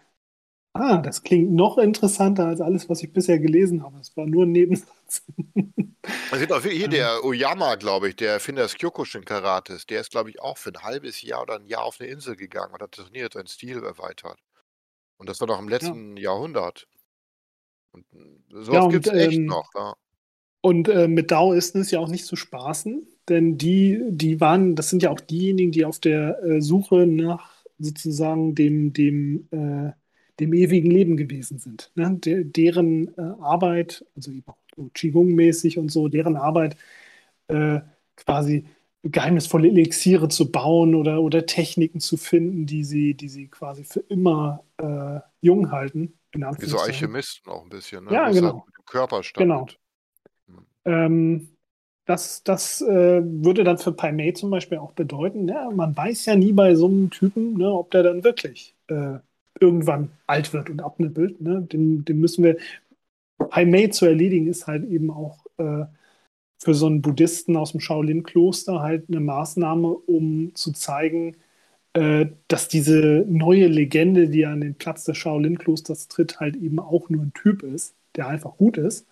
ah, das klingt noch interessanter als alles, was ich bisher gelesen habe. Es war nur ein Nebensatz. Es gibt auch hier Ja. der Oyama, glaube ich, der Erfinder des Kyokushin Karates, der ist, glaube ich, auch für ein halbes Jahr oder ein Jahr auf eine Insel gegangen und hat trainiert, seinen Stil erweitert. Und das war noch im letzten Jahrhundert. Und äh, sowas Ja, gibt es echt ähm, noch. Ja. Und äh, mit Daoisten ist ja auch nicht zu spaßen, denn die, die waren, das sind ja auch diejenigen, die auf der äh, Suche nach sozusagen dem, dem, äh, dem ewigen Leben gewesen sind. Ne? De deren äh, Arbeit, also so Qigong-mäßig und so, deren Arbeit äh, quasi geheimnisvolle Elixiere zu bauen oder, oder Techniken zu finden, die sie, die sie quasi für immer äh, jung halten. Wie so. Alchemisten auch ein bisschen. Ne? Ja, genau. Halt Körper Genau. Hm. Ähm, das das äh, würde dann für Pai Mei zum Beispiel auch bedeuten, ja, man weiß ja nie bei so einem Typen, ne, ob der dann wirklich äh, irgendwann alt wird und abnippelt. Ne? Den, den müssen wir, Pai Mei zu erledigen, ist halt eben auch äh, für so einen Buddhisten aus dem Shaolin-Kloster halt eine Maßnahme, um zu zeigen, äh, dass diese neue Legende, die an den Platz des Shaolin-Klosters tritt, halt eben auch nur ein Typ ist, der einfach gut ist.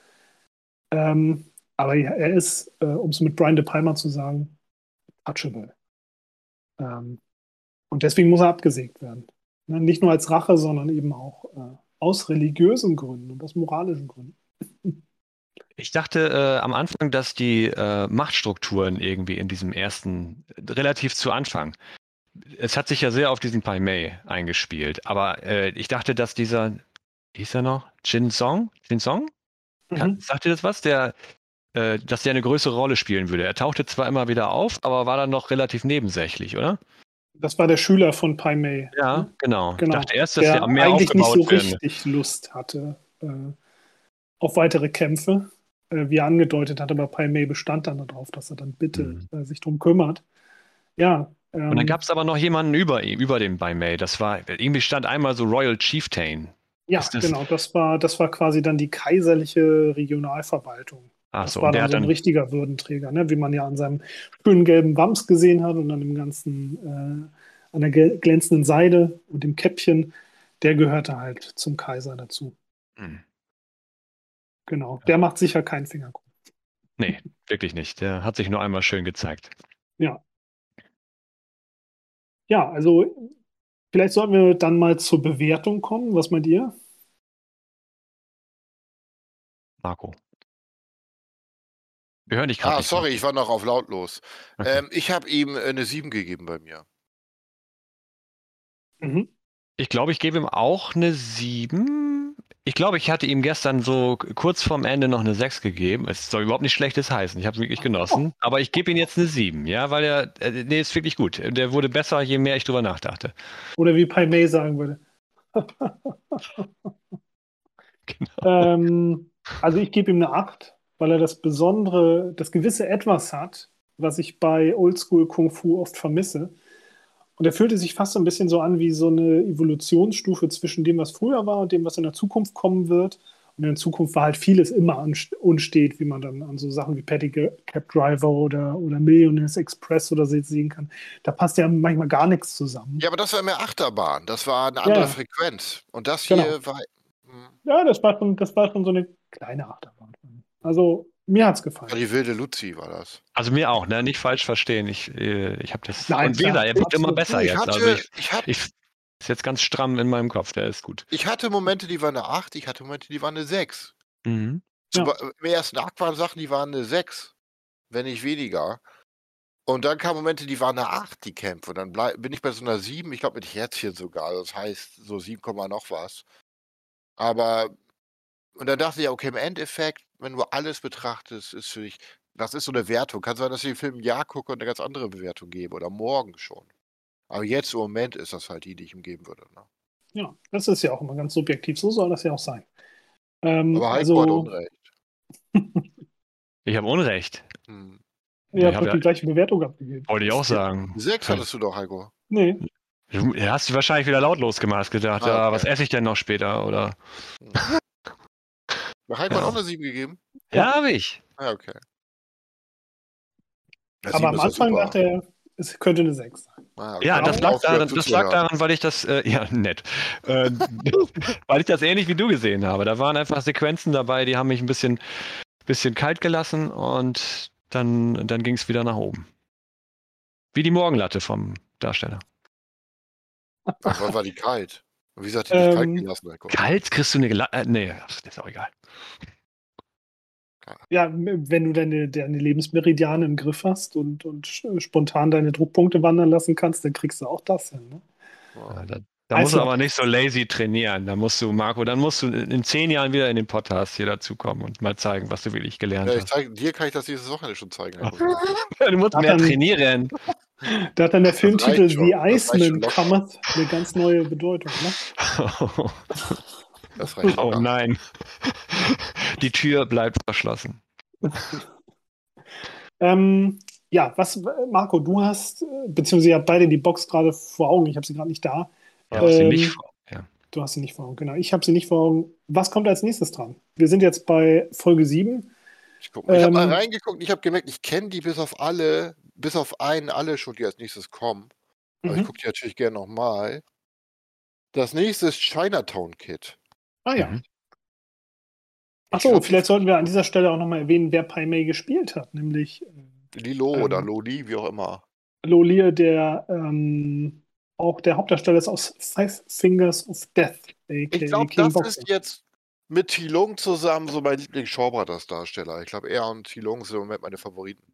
Ähm, aber er ist, äh, um es mit Brian De Palma zu sagen, touchable. Ähm, und deswegen muss er abgesägt werden. Ne? Nicht nur als Rache, sondern eben auch äh, aus religiösen Gründen und aus moralischen Gründen. Ich dachte äh, am Anfang, dass die äh, Machtstrukturen irgendwie in diesem ersten, relativ zu Anfang, es hat sich ja sehr auf diesen Pai Mei eingespielt, aber äh, ich dachte, dass dieser wie hieß er noch? Jin Song? Jin Song? Kann, Mhm. Sagt dir das was? Der, äh, dass der eine größere Rolle spielen würde. Er tauchte zwar immer wieder auf, aber war dann noch relativ nebensächlich, oder? Das war der Schüler von Pai Mei. Ja, genau. Genau. Ich dachte erst, dass der der, mehr eigentlich nicht so werden. richtig Lust hatte äh, auf weitere Kämpfe, äh, wie er angedeutet hat, aber Pai Mei bestand dann darauf, dass er dann bitte äh, sich drum kümmert. Ja. Ähm, Mhm. Und dann gab es aber noch jemanden über ihm, über dem bei May. Das war, irgendwie stand einmal so Royal Chieftain. ja, das- genau, das war, das war quasi dann die kaiserliche Regionalverwaltung. Ach Das so, war dann so ein richtiger Würdenträger, ne? wie man ja an seinem schönen gelben Wams gesehen hat und an dem ganzen, äh, an der glänzenden Seide und dem Käppchen. Der gehörte halt zum Kaiser dazu. Hm, Genau. Der macht sicher keinen Finger krumm. nee, wirklich nicht. Der hat sich nur einmal schön gezeigt. Ja, also vielleicht sollten wir dann mal zur Bewertung kommen. Was meint ihr? Marco. Wir hören dich gerade. Ah, nicht. sorry, ich war noch auf lautlos. Okay. Ähm, ich habe ihm äh, eine 7 gegeben bei mir. Mhm. Ich glaube, ich gebe ihm auch eine 7. Ich glaube, ich hatte ihm gestern so kurz vorm Ende noch eine 6 gegeben. Es soll überhaupt nicht schlechtes heißen. Ich habe es wirklich genossen. Aber ich gebe ihm jetzt eine 7, ja, weil er, äh, nee, ist wirklich gut. Der wurde besser, je mehr ich drüber nachdachte. Oder wie Pai Mei sagen würde. Genau. Ähm, also ich gebe ihm eine 8, weil er das Besondere, das gewisse Etwas hat, was ich bei Oldschool Kung Fu oft vermisse. Und er fühlte sich fast so ein bisschen so an wie so eine Evolutionsstufe zwischen dem, was früher war und dem, was in der Zukunft kommen wird. Und in der Zukunft war halt vieles immer unstet, wie man dann an so Sachen wie Pedicab Driver oder, oder Millionaires Express oder so sehen kann. Da passt ja manchmal gar nichts zusammen. Ja, aber das war mehr Achterbahn. Das war eine andere Ja. Frequenz. Und das Genau. hier war. hm, Ja, das war schon, das war schon so eine kleine Achterbahn. Also mir hat's gefallen. Die wilde Luzi war das. Also mir auch, ne? Nicht falsch verstehen. Ich, äh, ich habe das. Nein, und wie gesagt, er wird immer besser ich jetzt. hatte, Also ich, ich, hatte, ich ist jetzt ganz stramm in meinem Kopf. Der ist gut. ich hatte Momente, die waren eine 8, ich hatte Momente, die waren eine 6. Mhm. Ja. Im ersten Akt waren Sachen, die waren eine 6, wenn nicht weniger. Und dann kamen Momente, die waren eine 8, die Kämpfe. Und dann bleib, bin ich bei so einer 7, ich glaube mit Herzchen sogar. Das heißt so 7, Komma noch was. Aber, und dann dachte ich, ja, okay, im Endeffekt, wenn du alles betrachtest, ist für dich, das ist so eine Wertung. Kann sein, dass ich den Film ein Jahr gucke und eine ganz andere Bewertung gebe oder morgen schon. Aber jetzt im Moment ist das halt die, die ich ihm geben würde. Ne? Ja, das ist ja auch immer ganz subjektiv. So soll das ja auch sein. Ähm, Aber Heiko hat also, Unrecht. Ich habe Unrecht. Hm. ihr Ich habt hab doch ja- die gleiche Bewertung abgegeben. Wollte ich auch sagen. Sechs hattest du doch, Heiko. Nee, Du hast dich wahrscheinlich wieder lautlos gemacht, hast gedacht, Ah, ja, okay. was esse ich denn noch später? Oder. Heiko hat Ja. auch eine 7 gegeben? Ja, habe ich. Ja, okay. Ja, aber am Anfang super. dachte er, es könnte eine 6 sein. Ah, okay. Ja, das lag, daran, das lag daran, weil ich das, äh, ja, nett, äh, weil ich das ähnlich wie du gesehen habe. Da waren einfach Sequenzen dabei, die haben mich ein bisschen, bisschen kalt gelassen und dann, dann ging es wieder nach oben. Wie die Morgenlatte vom Darsteller. Ach, wann war die kalt? Und Wieso hat die dich kalt Ähm, gelassen, Heiko? Kalt kriegst du eine, Gela äh, nee, ach, das ist auch egal. Ja, wenn du deine, deine Lebensmeridiane im Griff hast und, und sch- spontan deine Druckpunkte wandern lassen kannst, dann kriegst du auch das hin. Ne? Ja. Ja, da da Weiß musst du noch. aber nicht so lazy trainieren. Da musst du, Marco, dann musst du in zehn Jahren wieder in den Podcast hier dazukommen und mal zeigen, was du wirklich gelernt Ja, ich hast. zeig, dir kann ich das dieses Wochenende schon zeigen. Du musst Ach, mehr dann- trainieren. Da hat dann der Filmtitel reicht schon, The das Iceman. Cometh eine ganz neue Bedeutung. Ne? Das reicht Oh nein. Die Tür bleibt verschlossen. Ähm, ja, was, Marco, du hast, äh, beziehungsweise ihr habt beide die Box gerade vor Augen, ich habe sie gerade nicht da. Ich habe sie Ähm, nicht vor. Ja. Du hast sie nicht vor Augen, genau. Ich habe sie nicht vor Augen. Was kommt als nächstes dran? Wir sind jetzt bei Folge 7. Ich, mal. ich habe mal Ähm, reingeguckt, ich habe gemerkt, ich kenne die bis auf alle, bis auf einen alle schon, die als nächstes kommen. Aber ich Mhm. gucke die natürlich gerne nochmal. Das nächste ist Chinatown Kid. Ah ja. Mhm. Achso, Ich vielleicht sollten wir an dieser Stelle auch nochmal erwähnen, wer Pai Mei gespielt hat, nämlich Lilo Ähm, oder Loli, wie auch immer. Lolier, der ähm, auch der Hauptdarsteller ist aus Five Fingers of Death. Ich glaube, das Boxer. ist jetzt mit Tilong zusammen so mein Lieblings-Shaw Brothers Darsteller. Ich glaube, er und Tilong sind im Moment meine Favoriten.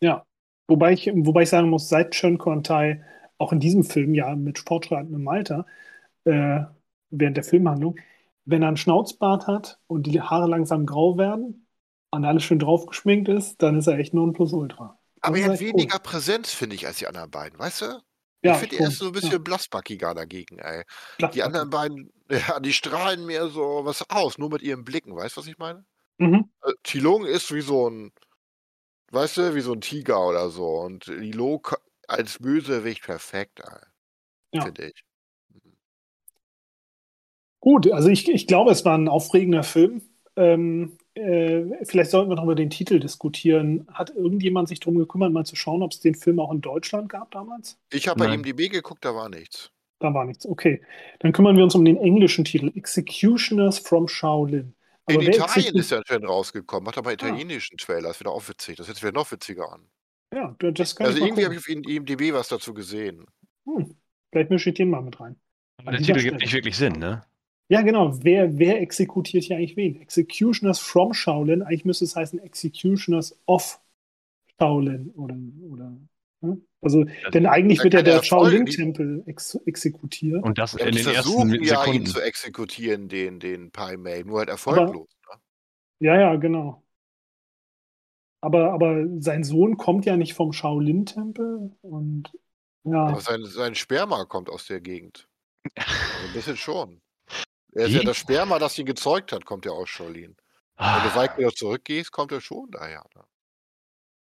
Ja, wobei ich, wobei ich sagen muss, seit Chen Kontai auch in diesem Film ja mit sportschreitendem Alter äh, während der Filmhandlung wenn er einen Schnauzbart hat und die Haare langsam grau werden und alles schön draufgeschminkt ist, dann ist er echt nur ein Plus-Ultra. Aber Das er hat weniger Präsenz, finde ich, als die anderen beiden, weißt du? Ja, ich finde, er ist so ein bisschen ja. blassbackiger dagegen, ey. Die anderen beiden, ja, die strahlen mir so was aus, nur mit ihren Blicken, weißt du, was ich meine? Mhm. Äh, Tilung ist wie so ein, weißt du, wie so ein Tiger oder so. Und Lilo als Bösewicht perfekt, ey, Ja. finde ich. Gut, also ich, ich glaube, es war ein aufregender Film. Ähm, äh, vielleicht sollten wir noch über den Titel diskutieren. Hat irgendjemand sich darum gekümmert, mal zu schauen, ob es den Film auch in Deutschland gab damals? Ich habe bei. IMDb geguckt, da war nichts. Da war nichts. Okay. Dann kümmern wir uns um den englischen Titel. Executioners from Shaolin. In wer Italien ist der Trend rausgekommen, macht aber Ah. italienischen Trailer, ist wieder auch witzig. Das hört sich wieder noch witziger an. Ja, das kann Also ich irgendwie habe ich auf IMDb was dazu gesehen. Hm. Vielleicht mische ich den mal mit rein. Aber An der Titel gibt nicht wirklich Sinn, ne? Ja, genau. Wer, wer exekutiert hier eigentlich wen? Executioners from Shaolin. Eigentlich müsste es heißen Executioners of Shaolin oder, oder ne? also, denn eigentlich wird ja er der Shaolin-Tempel ex exekutiert. Und das Ja, in den ersten versuchen ja, ihn Sekunden. zu exekutieren, den, den Pai Mei, nur halt erfolglos. ne? Ja, ja, genau. Aber, aber sein Sohn kommt ja nicht vom Shaolin-Tempel und ja, Aber sein, sein Sperma kommt aus der Gegend. Also ein bisschen schon. Er ist ja das Sperma, das ihn gezeugt hat, kommt ja aus Shaolin. Wenn Ah, du weit wieder zurückgehst, kommt er schon daher. ne?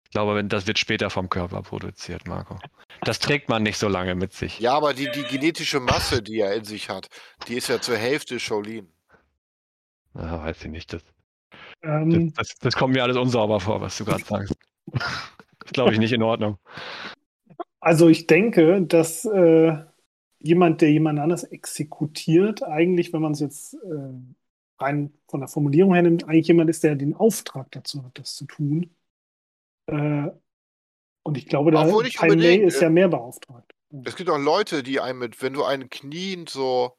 Ich glaube, wenn- das wird später vom Körper produziert, Marco. Das trägt man nicht so lange mit sich. Ja, aber die, die genetische Masse, die er in sich hat, die ist ja zur Hälfte Shaolin. Ah, weiß ich nicht. Das, ähm, das, das kommt mir alles unsauber vor, was du gerade sagst. Das glaube ich nicht in Ordnung. Also ich denke, dass äh, jemand, der jemand anders exekutiert, eigentlich, wenn man es jetzt äh, rein von der Formulierung her nimmt, eigentlich jemand ist, der den Auftrag dazu hat, das zu tun. Äh, und ich glaube, da unbedingt, ist ja mehr beauftragt. Es gibt auch Leute, die einem mit, wenn du einen knien so,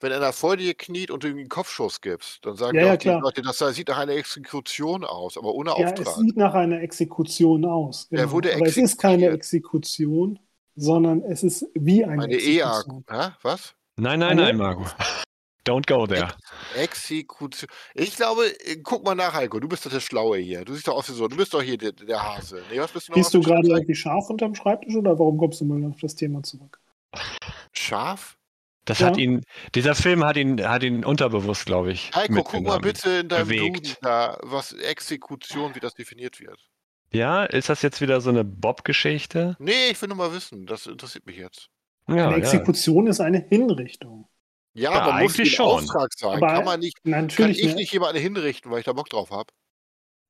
wenn einer vor dir kniet und du ihm einen Kopfschuss gibst, dann sagen Ja, ja, die. Leute, das sieht nach einer Exekution aus, aber ohne Ja, es Auftrag. sieht nach einer Exekution aus. Er Genau. wurde Aber es ist keine. Exekution, sondern es ist wie eine, Eine. Exekution. Hä? Was? Nein, nein, nein, Marco. Don't go there. Exekution. Ich glaube, äh, guck mal nach, Heiko. Du bist doch der Schlaue hier. Du siehst doch aus wie so. Du bist doch hier der, der Hase. Nee, was bist du noch? Bist du gerade irgendwie scharf unterm Schreibtisch oder warum kommst du mal auf das Thema zurück? Scharf? Das Ja. hat ihn, dieser Film hat ihn, hat ihn unterbewusst, glaube ich. Heiko, guck mal bitte in deinem bewegt. Duden da, was Exekution, wie das definiert wird. Ja, ist das jetzt wieder so eine Bob-Geschichte? Nee, ich will nur mal wissen. Das interessiert mich jetzt. Ja, Eine ja. Exekution ist eine Hinrichtung. Ja, Ja, aber muss schon. Auftrag sein. Aber kann man nicht, kann Natürlich ich nicht. nicht jemanden hinrichten, weil ich da Bock drauf habe?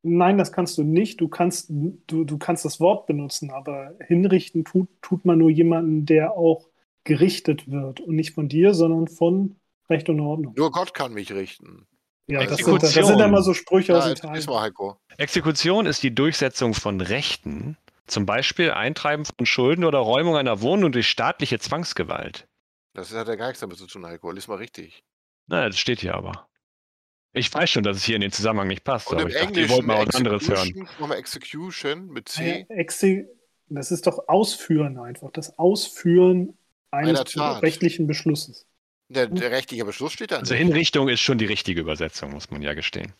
Nein, das kannst du nicht. Du kannst, du, du kannst das Wort benutzen, aber hinrichten tut, tut man nur jemanden, der auch gerichtet wird. Und nicht von dir, sondern von Recht und Ordnung. Nur Gott kann mich richten. Ja, das sind, das Exekution. sind immer so Sprüche aus Ja, jetzt Italien. ist mal, Heiko. Exekution ist die Durchsetzung von Rechten, zum Beispiel Eintreiben von Schulden oder Räumung einer Wohnung durch staatliche Zwangsgewalt. Das hat ja gar nichts damit zu tun, Heiko. Lies mal richtig. Na, das steht hier aber. Ich weiß schon, dass es hier in den Zusammenhang nicht passt, Und aber im ich dachte, ihr wollt mal was anderes hören. Execution, nochmal Execution mit Ja, C. Exe das ist doch Ausführen einfach. Das Ausführen eines rechtlichen Beschlusses. Der, der rechtliche Beschluss steht da Also nicht. Hinrichtung ist schon die richtige Übersetzung, muss man ja gestehen.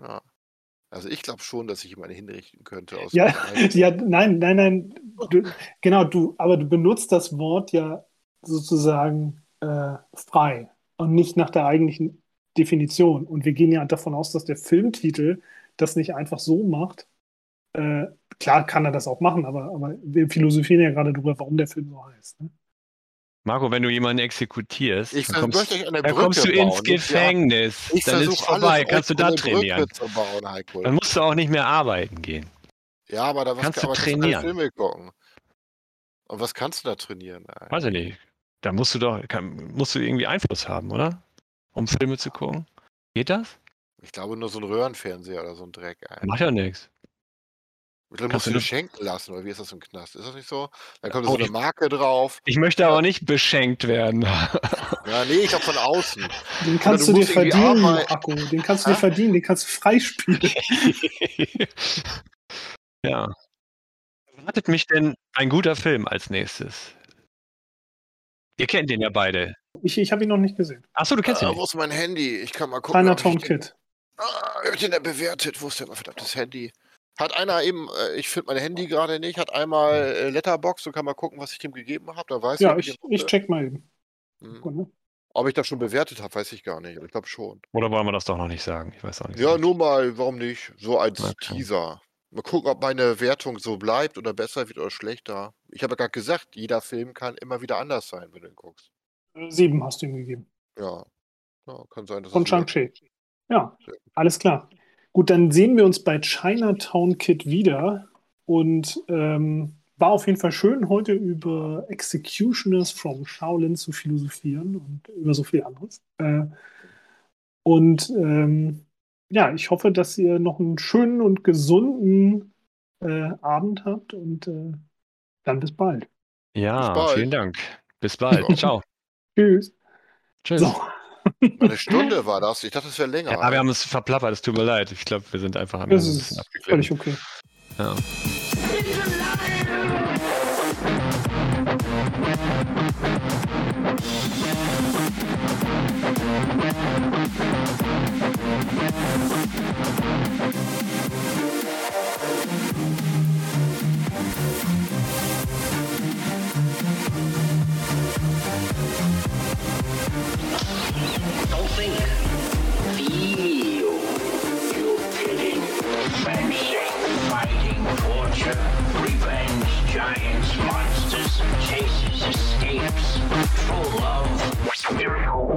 Ja. Also ich glaube schon, dass ich jemanden hinrichten könnte. Aus Ja, ja, nein, nein, nein. Du, genau, du, aber du benutzt das Wort ja sozusagen äh, frei und nicht nach der eigentlichen Definition. Und wir gehen ja davon aus, dass der Filmtitel das nicht einfach so macht. Äh, klar kann er das auch machen, aber, aber wir philosophieren ja gerade darüber, warum der Film so heißt. Ne? Marco, wenn du jemanden exekutierst, Ich dann kommst, dann kommst du bauen. ins Gefängnis. Ich dann ist versuche vorbei, kannst du da trainieren. Bauen. Dann musst du auch nicht mehr arbeiten gehen. Ja, aber da was kannst du aber trainieren. keine Filme gucken. Und was kannst du da trainieren? ey? Weiß ich nicht. Da musst du doch, kann, musst du irgendwie Einfluss haben, oder? Um Filme zu gucken. Geht das? Ich glaube nur so ein Röhrenfernseher oder so ein Dreck. Ey. Macht ja nichts. Kannst musst du du dir nur- schenken lassen, oder wie ist das im Knast? Ist das nicht so? Dann kommt Oh, so eine ich- Marke drauf. Ich möchte aber nicht beschenkt werden. Ja, nee, ich glaube von außen. Den kannst du du dir verdienen. Akku. Den kannst du dir verdienen, den kannst du freispielen. ja. Erwartet mich denn ein guter Film als nächstes? Ihr kennt den ja beide. Ich, ich habe ihn noch nicht gesehen. Achso, du kennst ihn Ah, wo ist mein Handy? Ich kann mal gucken. Ich den- Kid. Ah, hab ich den denn bewertet? Wo ist denn mein verdammtes Handy? Hat einer eben, äh, ich finde mein Handy gerade nicht, hat einmal äh, Letterbox und kann mal gucken, was ich dem gegeben habe. Da weiß Ja, ich, dem- ich check mal eben. Hm. Sekunde. Ob ich das schon bewertet habe, weiß ich gar nicht. Ich glaube schon. Oder wollen wir das doch noch nicht sagen? Ich weiß auch nicht. Ja, nur mal, warum nicht? So als Okay. Teaser. Mal gucken, ob meine Wertung so bleibt oder besser wird oder schlechter. Ich habe ja gerade gesagt, jeder Film kann immer wieder anders sein, wenn du ihn guckst. Äh, Sieben hast du ihm gegeben. Ja. ja kann sein, dass Von Shang-Chi. Ja, alles klar. Gut, dann sehen wir uns bei Chinatown Kid wieder. Und ähm, war auf jeden Fall schön, heute über Executioners from Shaolin zu philosophieren und über so viel anderes. Äh, und ähm, ja, ich hoffe, dass ihr noch einen schönen und gesunden äh, Abend habt und äh, dann bis bald. Ja, Bis bald. vielen Dank. Bis bald. Ciao. Tschüss. Tschüss. So. Eine Stunde war das. Ich dachte, es wäre länger. Ja, wir haben es verplappert, es tut mir leid. Ich glaube, wir sind einfach am Das Ende ein ist völlig okay. Ja. Chases, escapes, true love, miracle.